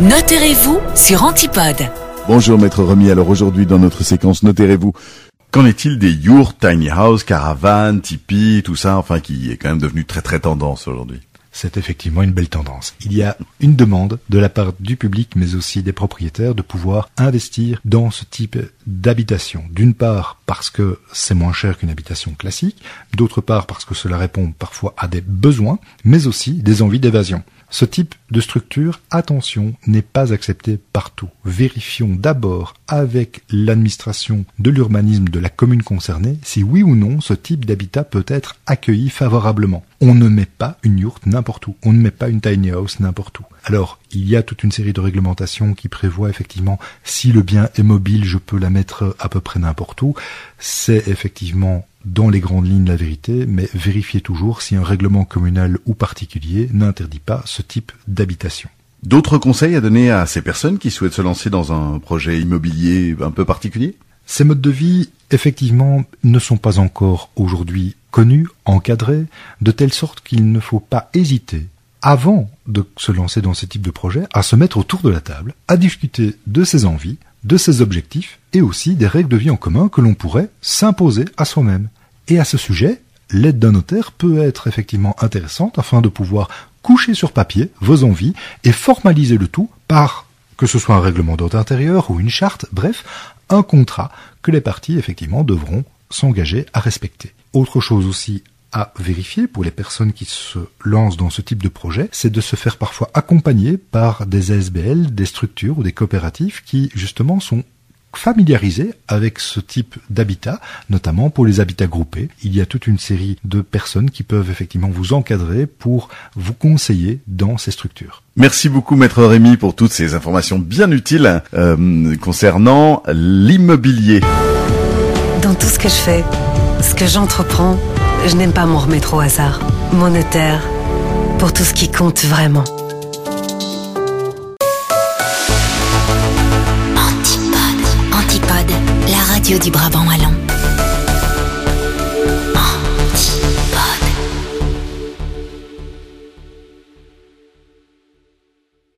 Notez-vous sur Antipode. Bonjour Maître Remy, alors aujourd'hui dans notre séquence Notez-vous, qu'en est-il des yurts, tiny house, caravanes, tipi, tout ça, enfin qui est quand même devenu très très tendance aujourd'hui? C'est effectivement une belle tendance. Il y a une demande de la part du public, mais aussi des propriétaires, de pouvoir investir dans ce type d'habitation. D'une part parce que c'est moins cher qu'une habitation classique, d'autre part parce que cela répond parfois à des besoins, mais aussi des envies d'évasion. Ce type de structure, attention, n'est pas accepté partout. Vérifions d'abord avec l'administration de l'urbanisme de la commune concernée si oui ou non ce type d'habitat peut être accueilli favorablement. On ne met pas une yourte n'importe où, on ne met pas une tiny house n'importe où. Alors, il y a toute une série de réglementations qui prévoient effectivement si le bien est mobile, je peux la mettre à peu près n'importe où. C'est effectivement dans les grandes lignes la vérité, mais vérifiez toujours si un règlement communal ou particulier n'interdit pas ce type d'habitation. D'autres conseils à donner à ces personnes qui souhaitent se lancer dans un projet immobilier un peu particulier? Ces modes de vie, effectivement, ne sont pas encore aujourd'hui connus, encadrés, de telle sorte qu'il ne faut pas hésiter, avant de se lancer dans ce type de projet, à se mettre autour de la table, à discuter de ses envies, de ses objectifs et aussi des règles de vie en commun que l'on pourrait s'imposer à soi-même. Et à ce sujet, l'aide d'un notaire peut être effectivement intéressante afin de pouvoir coucher sur papier vos envies et formaliser le tout par, que ce soit un règlement d'ordre intérieur ou une charte, bref, un contrat que les parties effectivement devront s'engager à respecter. Autre chose aussi à vérifier pour les personnes qui se lancent dans ce type de projet, c'est de se faire parfois accompagner par des ASBL, des structures ou des coopératives qui justement sont familiarisés avec ce type d'habitat, notamment pour les habitats groupés. Il y a toute une série de personnes qui peuvent effectivement vous encadrer pour vous conseiller dans ces structures. Merci beaucoup Maître Rémy pour toutes ces informations bien utiles euh, concernant l'immobilier. Dans tout ce que je fais, ce que j'entreprends, je n'aime pas m'en remettre au hasard. Mon notaire, pour tout ce qui compte vraiment. Radio du Brabant Wallon.